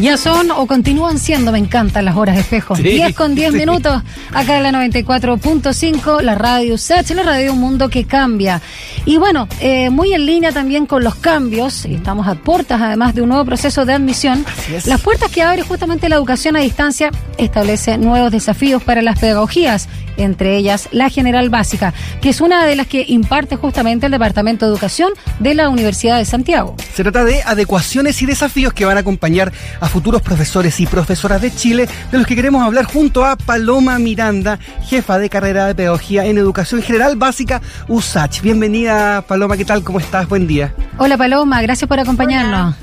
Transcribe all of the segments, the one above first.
Ya son o continúan siendo, me encantan las horas de espejo. 10 con 10 minutos, acá en la 94.5, la radio USACH, la radio Un Mundo que Cambia. Y bueno, eh, muy en línea también con los cambios, y estamos a puertas además de un nuevo proceso de admisión. Las puertas que abre justamente la educación a distancia establece nuevos desafíos para las pedagogías, entre ellas la general básica, que es una de las que imparte justamente el Departamento de Educación de la Universidad de Santiago. Se trata de adecuaciones y desafíos que van a acompañar a futuros profesores y profesoras de Chile, de los que queremos hablar junto a Paloma Miranda, jefa de carrera de pedagogía en educación general básica USACH. Bienvenida, Paloma, ¿qué tal? ¿Cómo estás? Buen día. Hola, Paloma, gracias por acompañarnos.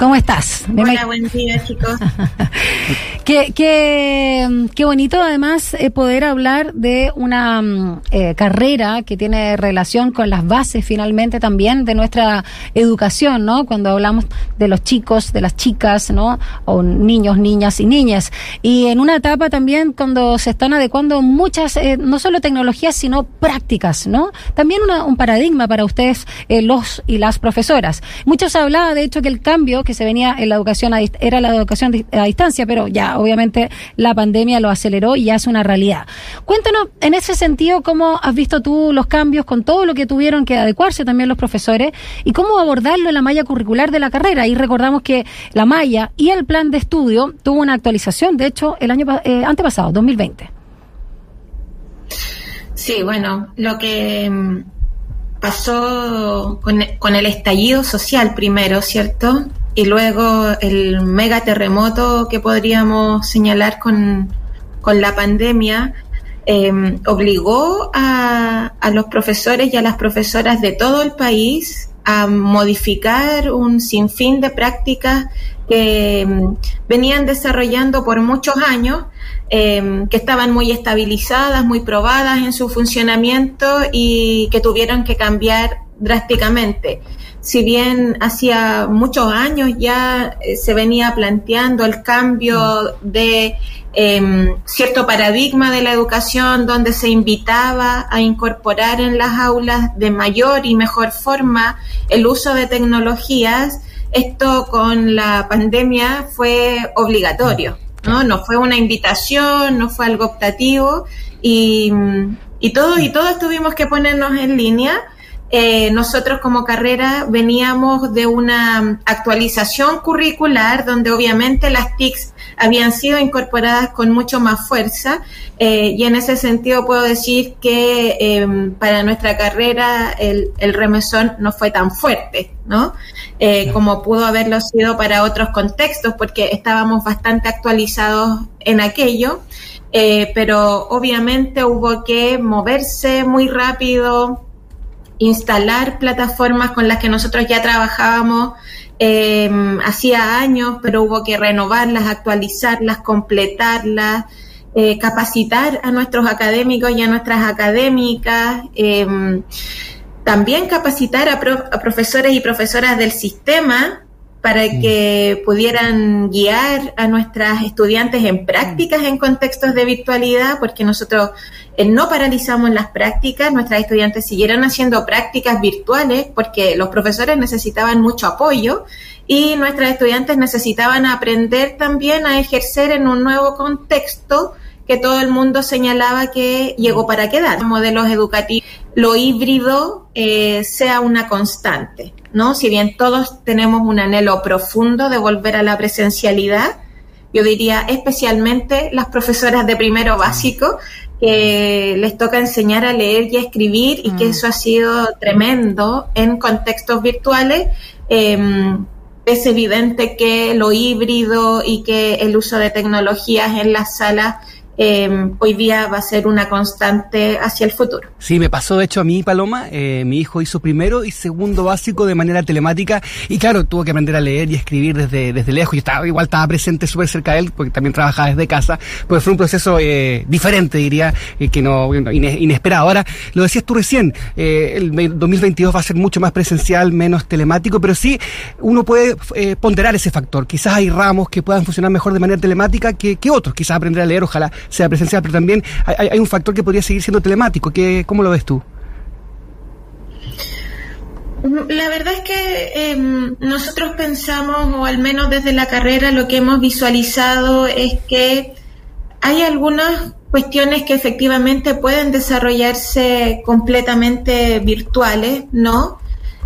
¿Cómo estás? Hola, buen día, chicos. qué, qué, qué, bonito, además, eh, poder hablar de una mm, eh, carrera que tiene relación con las bases, finalmente, también de nuestra educación, ¿no? Cuando hablamos de los chicos, de las chicas, ¿no? O niños, niñas y niñas. Y en una etapa también cuando se están adecuando muchas, eh, no solo tecnologías, sino prácticas, ¿no? También un paradigma para ustedes, los y las profesoras. Muchos hablaba, de hecho, que el cambio que se venía en la educación era la educación a distancia, pero ya obviamente la pandemia lo aceleró y ya es una realidad. Cuéntanos en ese sentido cómo has visto tú los cambios con todo lo que tuvieron que adecuarse también los profesores y cómo abordarlo en la malla curricular de la carrera. Y recordamos que la malla y el plan de estudio tuvo una actualización, de hecho, el año eh, antepasado, 2020. Sí, bueno, lo que mm, pasó con, el estallido social primero, ¿cierto? Y luego el mega terremoto que podríamos señalar con, la pandemia em, obligó a, a, los profesores y a las profesoras de todo el país a modificar un sinfín de prácticas que em, venían desarrollando por muchos años, em, que estaban muy estabilizadas, muy probadas en su funcionamiento y que tuvieron que cambiar drásticamente si bien hacía muchos años ya eh, se venía planteando el cambio de em, cierto paradigma de la educación donde se invitaba a incorporar en las aulas de mayor y mejor forma el uso de tecnologías, esto con la pandemia fue obligatorio, ¿no? No fue una invitación, no fue algo optativo y, y todos y todos tuvimos que ponernos en línea eh, nosotros como carrera veníamos de una actualización curricular donde obviamente las TICs habían sido incorporadas con mucho más fuerza eh, y en ese sentido puedo decir que em, para nuestra carrera el, remesón no fue tan fuerte, ¿no? Eh, como pudo haberlo sido para otros contextos porque estábamos bastante actualizados en aquello. pero obviamente hubo que moverse muy rápido, instalar plataformas con las que nosotros ya trabajábamos em, hacía años, pero hubo que renovarlas, actualizarlas, completarlas, eh, capacitar a nuestros académicos y a nuestras académicas, em, también capacitar a, a profesores y profesoras del sistema para que pudieran guiar a nuestras estudiantes en prácticas en contextos de virtualidad, porque nosotros eh, no paralizamos las prácticas, nuestras estudiantes siguieron haciendo prácticas virtuales porque los profesores necesitaban mucho apoyo y nuestras estudiantes necesitaban aprender también a ejercer en un nuevo contexto que todo el mundo señalaba que llegó para quedar. Modelos educativos, lo híbrido eh, sea una constante, ¿no? Si bien todos tenemos un anhelo profundo de volver a la presencialidad, yo diría especialmente las profesoras de primero básico, que les toca enseñar a leer y a escribir y que mm. eso ha sido tremendo en contextos virtuales. Em, es evidente que lo híbrido y que el uso de tecnologías en las salas Em, hoy día va a ser una constante hacia el futuro. Sí, me pasó de hecho a mí, Paloma. Eh, mi hijo hizo primero y segundo básico de manera telemática y claro, tuvo que aprender a leer y escribir desde, desde lejos. Yo estaba, igual estaba presente súper cerca de él porque también trabajaba desde casa, pues fue un proceso eh, diferente, diría, eh, que no inesperado. Ahora, lo decías tú recién, el 2022 va a ser mucho más presencial, menos telemático, pero sí uno puede ponderar ese factor. Quizás hay ramos que puedan funcionar mejor de manera telemática que, que otros. Quizás aprender a leer, ojalá sea presencial, pero también hay, un factor que podría seguir siendo telemático. ¿Cómo lo ves tú? La verdad es que em, nosotros pensamos, o al menos desde la carrera, lo que hemos visualizado es que hay algunas cuestiones que efectivamente pueden desarrollarse completamente virtuales, ¿no?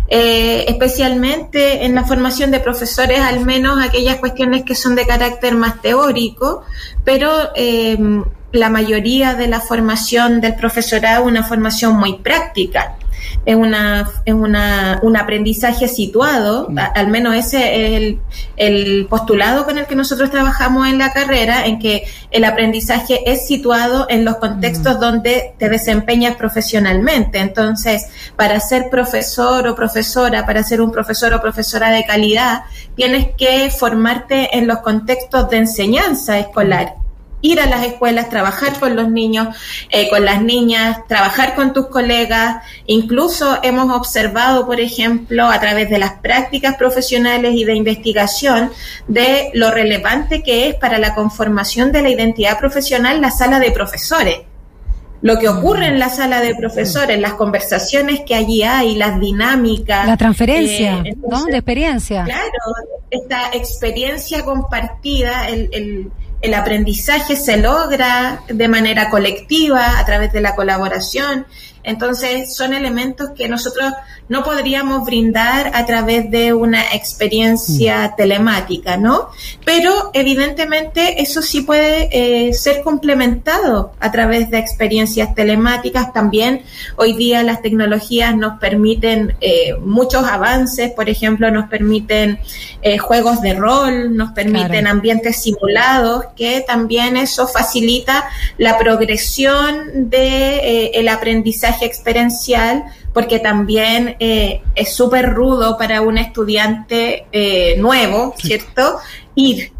Eh, especialmente en la formación de profesores, al menos aquellas cuestiones que son de carácter más teórico, pero em, la mayoría de la formación del profesorado es una formación muy práctica es, una, es una, un aprendizaje situado, mm. al menos ese es el, el, postulado con el que nosotros trabajamos en la carrera, en que el aprendizaje es situado en los contextos mm. donde te desempeñas profesionalmente. Entonces, para ser profesor o profesora, para ser un profesor o profesora de calidad, tienes que formarte en los contextos de enseñanza escolar ir a las escuelas, trabajar con los niños, eh, con las niñas, trabajar con tus colegas. Incluso hemos observado, por ejemplo, a través de las prácticas profesionales y de investigación, de lo relevante que es para la conformación de la identidad profesional la sala de profesores. Lo que ocurre en la sala de profesores, las conversaciones que allí hay, las dinámicas. La transferencia, eh, ¿no? De experiencia. Claro, esta experiencia compartida, el, el el aprendizaje se logra de manera colectiva a través de la colaboración entonces, son elementos que nosotros no podríamos brindar a través de una experiencia mm. telemática, ¿no? Pero evidentemente eso sí puede eh, ser complementado a través de experiencias telemáticas. También hoy día las tecnologías nos permiten eh, muchos avances, por ejemplo, nos permiten eh, juegos de rol, nos permiten ambientes simulados, que también eso facilita la progresión de el aprendizaje experiencial porque también eh, es súper rudo para un estudiante eh, nuevo, ¿cierto? Ir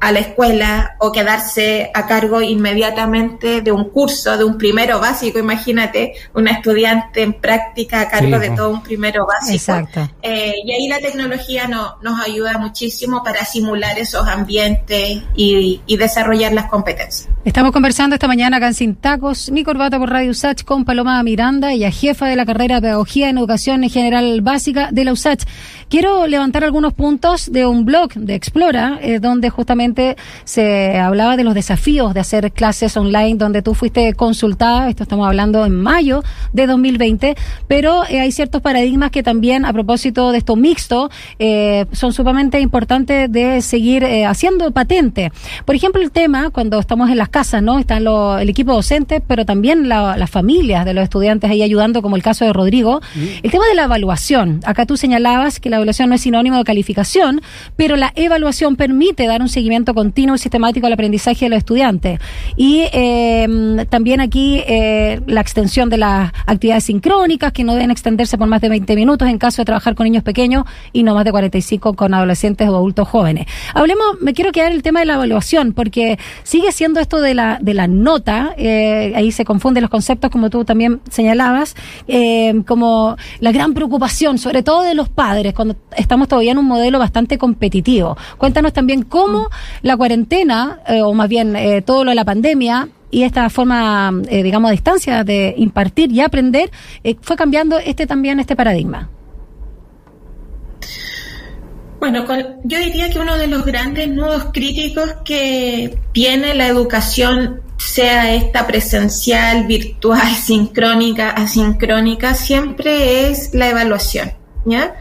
a la escuela o quedarse a cargo inmediatamente de un curso, de un primero básico. Imagínate, una estudiante en práctica a cargo de todo un primero básico. Exacto. Eh, y ahí la tecnología no, nos ayuda muchísimo para simular esos ambientes y, desarrollar las competencias. Estamos conversando esta mañana acá en Sin Tacos, mi corbata por Radio USACH con Paloma Miranda, ella jefa de la carrera de Pedagogía en Educación General Básica de la USACH. Quiero levantar algunos puntos de un blog de Explora, eh, donde justamente justamente se hablaba de los desafíos de hacer clases online donde tú fuiste consultada, esto estamos hablando en mayo de 2020, pero eh, hay ciertos paradigmas que también a propósito de esto mixto eh, son sumamente importantes de seguir eh, haciendo patente. Por ejemplo, el tema cuando estamos en las casas, ¿no? Están el equipo docente, pero también las familias de los estudiantes ahí ayudando, como el caso de Rodrigo. El tema de la evaluación. Acá tú señalabas que la evaluación no es sinónimo de calificación, pero la evaluación permite dar un seguimiento continuo y sistemático al aprendizaje de los estudiantes. Y eh, también aquí eh, la extensión de las actividades sincrónicas, que no deben extenderse por más de 20 minutos en caso de trabajar con niños pequeños y no más de 45 con adolescentes o adultos jóvenes. Hablemos, me quiero quedar en el tema de la evaluación, porque sigue siendo esto de la, de la nota, eh, ahí se confunden los conceptos, como tú también señalabas, como la gran preocupación, sobre todo de los padres, cuando estamos todavía en un modelo bastante competitivo. Cuéntanos también cómo la cuarentena, eh, o más bien eh, todo lo de la pandemia, y esta forma, eh, digamos, a distancia de impartir y aprender, fue cambiando este también este paradigma. Bueno, yo diría que uno de los grandes nudos críticos que tiene la educación, sea esta presencial, virtual, sincrónica, asincrónica, siempre es la evaluación. ¿ya?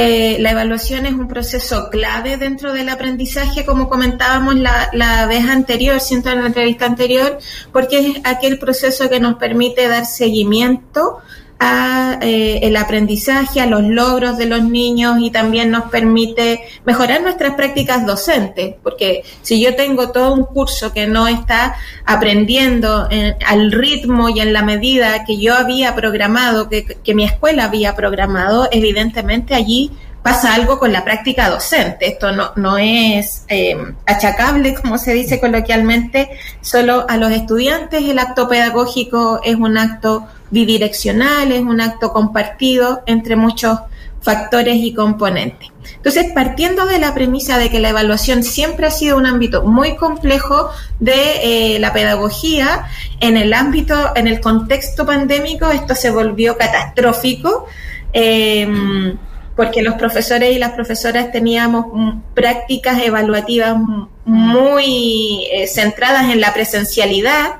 Eh, la evaluación es un proceso clave dentro del aprendizaje, como comentábamos la, la vez anterior, siento en la entrevista anterior, porque es aquel proceso que nos permite dar seguimiento a eh, el aprendizaje, a los logros de los niños y también nos permite mejorar nuestras prácticas docentes, porque si yo tengo todo un curso que no está aprendiendo al ritmo y en la medida que yo había programado, que, que mi escuela había programado, evidentemente allí pasa algo con la práctica docente. Esto no, no es eh, achacable, como se dice coloquialmente, solo a los estudiantes. El acto pedagógico es un acto bidireccional, es un acto compartido entre muchos factores y componentes. Entonces, partiendo de la premisa de que la evaluación siempre ha sido un ámbito muy complejo de eh, la pedagogía, en el ámbito, en el contexto pandémico, esto se volvió catastrófico em, porque los profesores y las profesoras teníamos prácticas evaluativas muy eh, centradas en la presencialidad,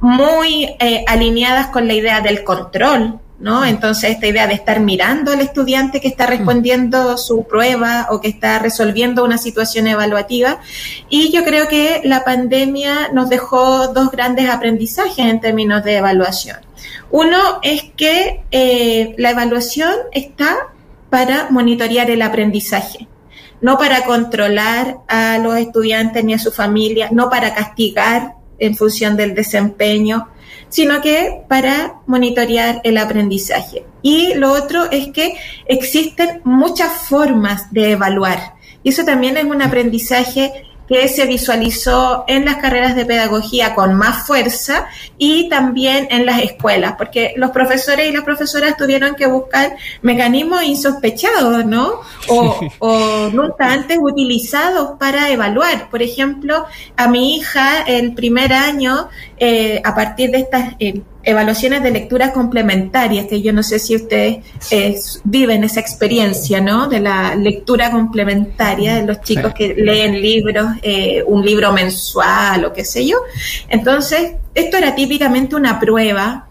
muy eh, alineadas con la idea del control, ¿no? Entonces, esta idea de estar mirando al estudiante que está mm. respondiendo su prueba o que está resolviendo una situación evaluativa. Y yo creo que la pandemia nos dejó dos grandes aprendizajes en términos de evaluación. Uno es que eh, la evaluación está para monitorear el aprendizaje, no para controlar a los estudiantes ni a su familia, no para castigar en función del desempeño, sino que para monitorear el aprendizaje. Y lo otro es que existen muchas formas de evaluar. Y eso también es un aprendizaje que se visualizó en las carreras de pedagogía con más fuerza y también en las escuelas, porque los profesores y las profesoras tuvieron que buscar mecanismos insospechados, ¿no? O, nunca antes utilizados para evaluar. Por ejemplo, a mi hija el primer año, eh, a partir de estas... Eh, evaluaciones de lectura complementarias, que yo no sé si ustedes eh, viven esa experiencia, ¿no? De la lectura complementaria de los chicos que leen libros, eh, un libro mensual o qué sé yo. Entonces, esto era típicamente una prueba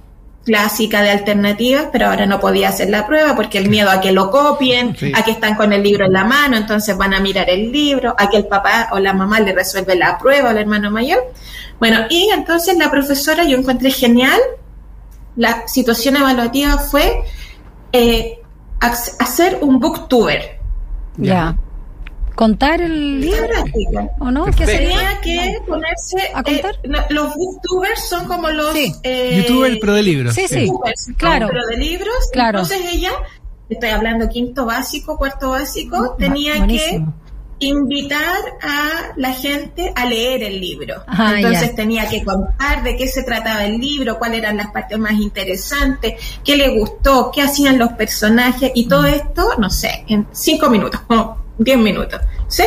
clásica de alternativas, pero ahora no podía hacer la prueba porque el miedo a que lo copien, a que están con el libro en la mano, entonces van a mirar el libro, a que el papá o la mamá le resuelve la prueba el hermano mayor. Bueno, y entonces la profesora yo encontré genial la situación evaluativa fue eh, hacer un booktuber. Ya contar el libro o no que sería que ponerse a contar eh, los booktubers son como los sí. eh, pro de libros. Sí sí, claro. pro de libros. Claro. Entonces ella estoy hablando quinto básico cuarto básico ah, tenía que invitar a la gente a leer el libro. Ah, Ajá, entonces tenía que contar de qué se trataba el libro, cuáles eran las partes más interesantes, qué le gustó, qué hacían los personajes y todo mm. esto, no sé, en cinco minutos, 10 minutos. ¿sí?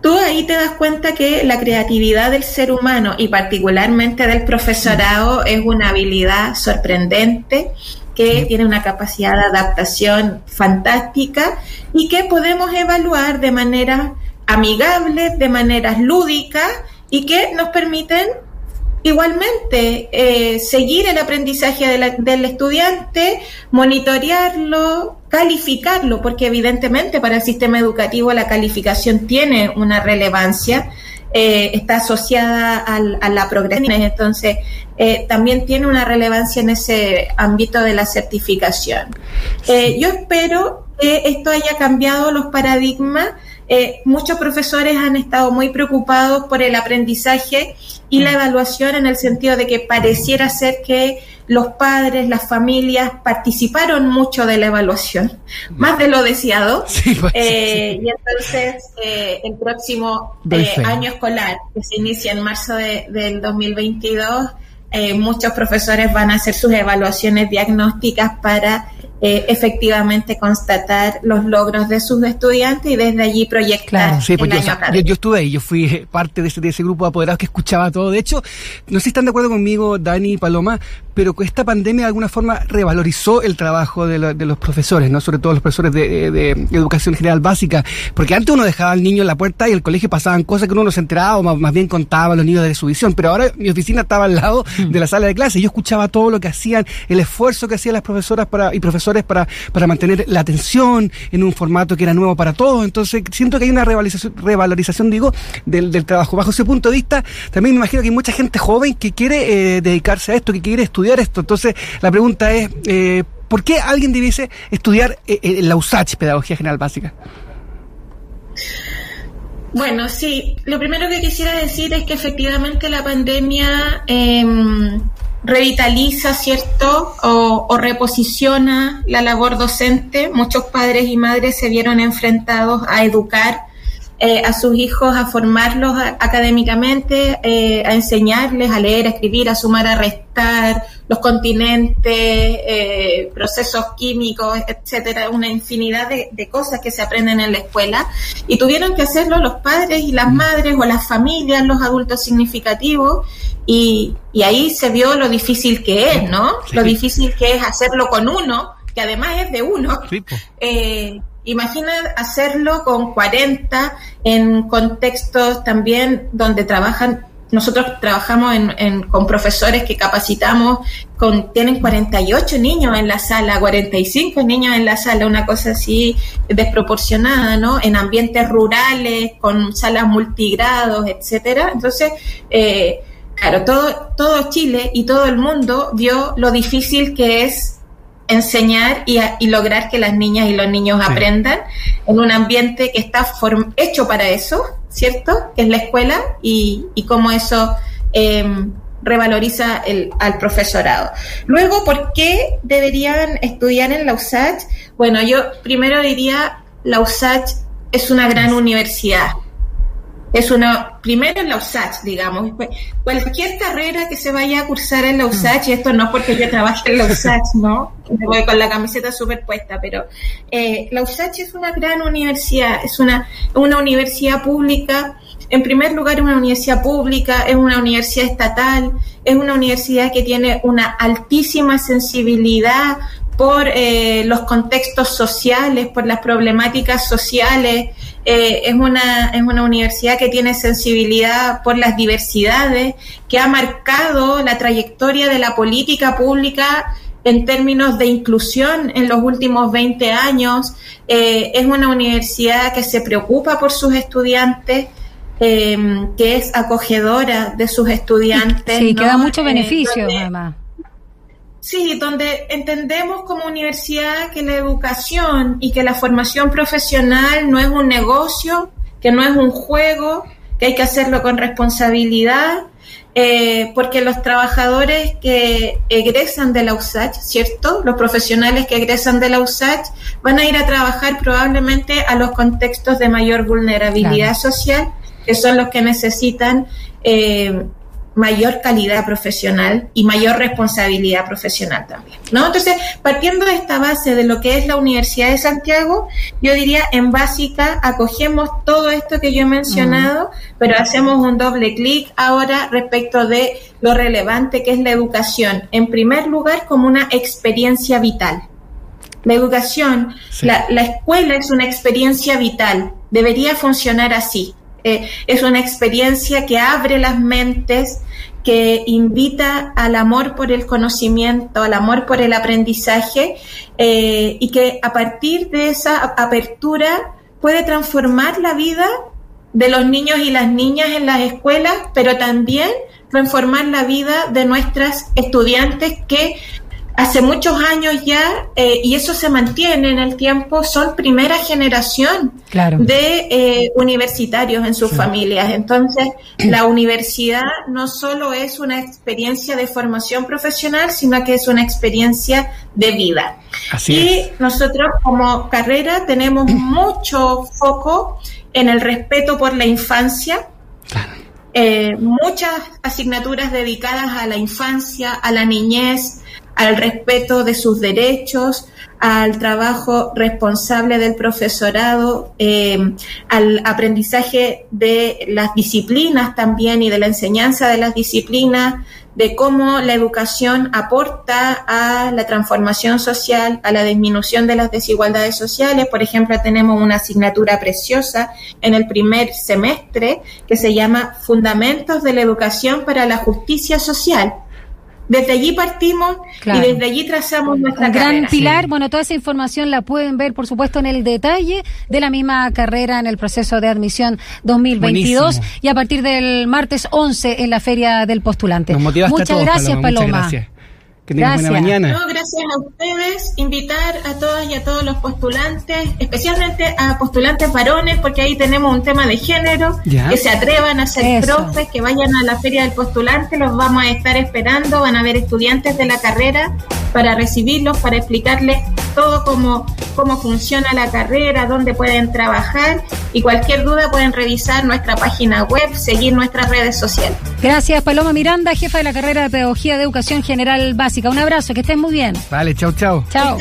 Tú ahí te das cuenta que la creatividad del ser humano y particularmente del profesorado es una habilidad sorprendente que tiene una capacidad de adaptación fantástica y que podemos evaluar de manera amigable, de maneras lúdicas y que nos permiten igualmente eh, seguir el aprendizaje del estudiante, monitorearlo, calificarlo, porque evidentemente para el sistema educativo la calificación tiene una relevancia eh, está asociada a la progresión, entonces eh, también tiene una relevancia en ese ámbito de la certificación. Yo espero que esto haya cambiado los paradigmas. Muchos profesores han estado muy preocupados por el aprendizaje y la mm. evaluación en el sentido de que pareciera ser que los padres, las familias participaron mucho de la evaluación, más de lo deseado. Pues, eh, y entonces eh, el próximo eh, año escolar, que se inicia en marzo de, del 2022, muchos profesores van a hacer sus evaluaciones diagnósticas para eh, efectivamente constatar los logros de sus estudiantes y desde allí proyectar. sí, pues yo, estuve ahí, yo fui parte de ese, de ese grupo de apoderados que escuchaba todo. De hecho, no sé si están de acuerdo conmigo, Dani y Paloma, pero que esta pandemia de alguna forma revalorizó el trabajo de, los profesores, ¿no? Sobre todo los profesores de, educación general básica, porque antes uno dejaba al niño en la puerta y el colegio pasaban cosas que uno no se enteraba o más, bien contaba a los niños de su visión, pero ahora mi oficina estaba al lado mm. de la sala de clase y yo escuchaba todo lo que hacían, el esfuerzo que hacían las profesoras para, y profesores para, para mantener la atención en un formato que era nuevo para todos. Entonces, siento que hay una revalorización, revalorización digo, del, del, trabajo. Bajo ese punto de vista, también me imagino que hay mucha gente joven que quiere eh, dedicarse a esto, que quiere estudiar esto. Entonces, la pregunta es, eh, ¿por qué alguien debiese estudiar eh, la USACH, Pedagogía General Básica? Bueno, sí, lo primero que quisiera decir es que efectivamente la pandemia eh, revitaliza, ¿cierto? O, reposiciona la labor docente. Muchos padres y madres se vieron enfrentados a educar eh, a sus hijos, a formarlos académicamente, eh, a enseñarles a leer, a escribir, a sumar, a restar, los continentes, eh, procesos químicos, etcétera, una infinidad de, de, cosas que se aprenden en la escuela. Y tuvieron que hacerlo los padres y las madres o las familias, los adultos significativos, y, y ahí se vio lo difícil que es, ¿no? Lo difícil que es hacerlo con uno que además es de uno. Eh, imagina hacerlo con 40 en contextos también donde trabajan nosotros trabajamos en, con profesores que capacitamos, con, tienen 48 niños en la sala, 45 niños en la sala, una cosa así desproporcionada, ¿no? En ambientes rurales, con salas multigrados, etcétera. Entonces, eh, claro, todo, todo Chile y todo el mundo vio lo difícil que es enseñar y, y, lograr que las niñas y los niños aprendan en un ambiente que está hecho para eso, ¿cierto? Que es la escuela y, y cómo eso em, revaloriza el, al profesorado. Luego, ¿por qué deberían estudiar en la USACH? Bueno, yo primero diría, la USACH es una gran universidad es una, primero en la USACH, digamos, cualquier carrera que se vaya a cursar en la mm. USACH, y esto no porque yo trabaje en la USACH, ¿no? Me voy con la camiseta superpuesta, pero eh, la USACH es una gran universidad, es una, una universidad pública, en primer lugar es una universidad pública, es una universidad estatal, es una universidad que tiene una altísima sensibilidad por eh, los contextos sociales, por las problemáticas sociales. Eh, es, una, es una universidad que tiene sensibilidad por las diversidades, que ha marcado la trayectoria de la política pública en términos de inclusión en los últimos 20 años. Eh, es una universidad que se preocupa por sus estudiantes. que es acogedora de sus estudiantes. Sí, que da mucho beneficio, además. Sí, donde entendemos como universidad que la educación y que la formación profesional no es un negocio, que no es un juego, que hay que hacerlo con responsabilidad, eh, porque los trabajadores que egresan de la USACH, ¿cierto? Los profesionales que egresan de la USACH van a ir a trabajar probablemente a los contextos de mayor vulnerabilidad social, que son los que necesitan eh, mayor calidad profesional y mayor responsabilidad profesional también, ¿no? Entonces, partiendo de esta base de lo que es la Universidad de Santiago, yo diría en básica acogemos todo esto que yo he mencionado, pero hacemos un doble clic ahora respecto de lo relevante que es la educación, en primer lugar como una experiencia vital. La educación, la, la escuela es una experiencia vital, debería funcionar así. Eh, es una experiencia que abre las mentes, que invita al amor por el conocimiento, al amor por el aprendizaje eh, y que a partir de esa apertura puede transformar la vida de los niños y las niñas en las escuelas, pero también transformar la vida de nuestras estudiantes que hace muchos años ya, eh, y eso se mantiene en el tiempo, son primera generación de eh, universitarios en sus familias. Entonces, la universidad no solo es una experiencia de formación profesional, sino que es una experiencia de vida. y nosotros como carrera tenemos mucho foco en el respeto por la infancia. Eh, muchas asignaturas dedicadas a la infancia, a la niñez, al respeto de sus derechos, al trabajo responsable del profesorado, eh, al aprendizaje de las disciplinas también y de la enseñanza de las disciplinas, de cómo la educación aporta a la transformación social, a la disminución de las desigualdades sociales. Por ejemplo, tenemos una asignatura preciosa en el primer semestre que se llama Fundamentos de la Educación para la Justicia Social desde allí partimos y desde allí trazamos nuestra Un gran pilar, bueno, toda esa información la pueden ver, por supuesto, en el detalle de la misma carrera en el proceso de admisión 2022 y a partir del martes 11 en la Feria del Postulante. Muchas gracias, Paloma. Que gracias. buena mañana. No, gracias a ustedes. Invitar a todas y a todos los postulantes, especialmente a postulantes varones, porque ahí tenemos un tema de género, que se atrevan a ser profes, que vayan a la feria del postulante, los vamos a estar esperando, van a haber estudiantes de la carrera para recibirlos, para explicarles todo cómo, cómo funciona la carrera, dónde pueden trabajar y cualquier duda pueden revisar nuestra página web, seguir nuestras redes sociales. Gracias, Paloma Miranda, jefa de la carrera de Pedagogía de Educación General Básica. Un abrazo, que estén muy bien. Vale, chao, chao. Chao.